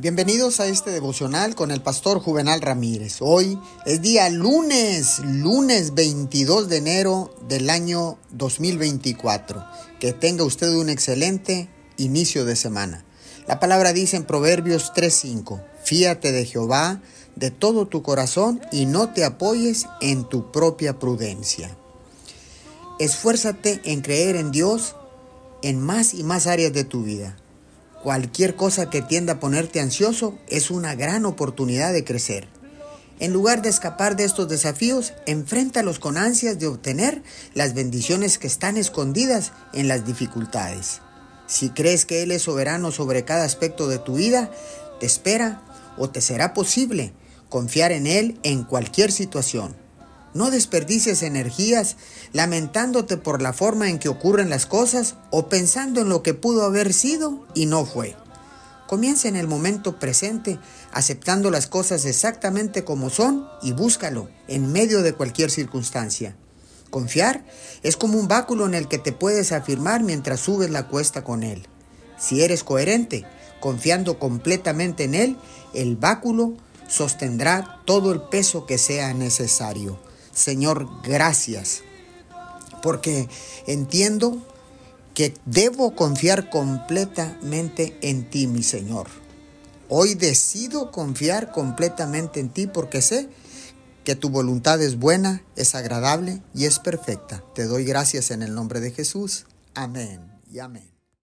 Bienvenidos a este devocional con el pastor Juvenal Ramírez. Hoy es día lunes, lunes 22 de enero del año 2024. Que tenga usted un excelente inicio de semana. La palabra dice en Proverbios 3:5, fíate de Jehová de todo tu corazón y no te apoyes en tu propia prudencia. Esfuérzate en creer en Dios en más y más áreas de tu vida. Cualquier cosa que tienda a ponerte ansioso es una gran oportunidad de crecer. En lugar de escapar de estos desafíos, enfréntalos con ansias de obtener las bendiciones que están escondidas en las dificultades. Si crees que Él es soberano sobre cada aspecto de tu vida, te espera o te será posible confiar en Él en cualquier situación. No desperdicies energías lamentándote por la forma en que ocurren las cosas o pensando en lo que pudo haber sido y no fue. Comienza en el momento presente, aceptando las cosas exactamente como son y búscalo en medio de cualquier circunstancia. Confiar es como un báculo en el que te puedes afirmar mientras subes la cuesta con él. Si eres coherente, confiando completamente en él, el báculo sostendrá todo el peso que sea necesario. Señor, gracias, porque entiendo que debo confiar completamente en ti, mi Señor. Hoy decido confiar completamente en ti porque sé que tu voluntad es buena, es agradable y es perfecta. Te doy gracias en el nombre de Jesús. Amén y amén.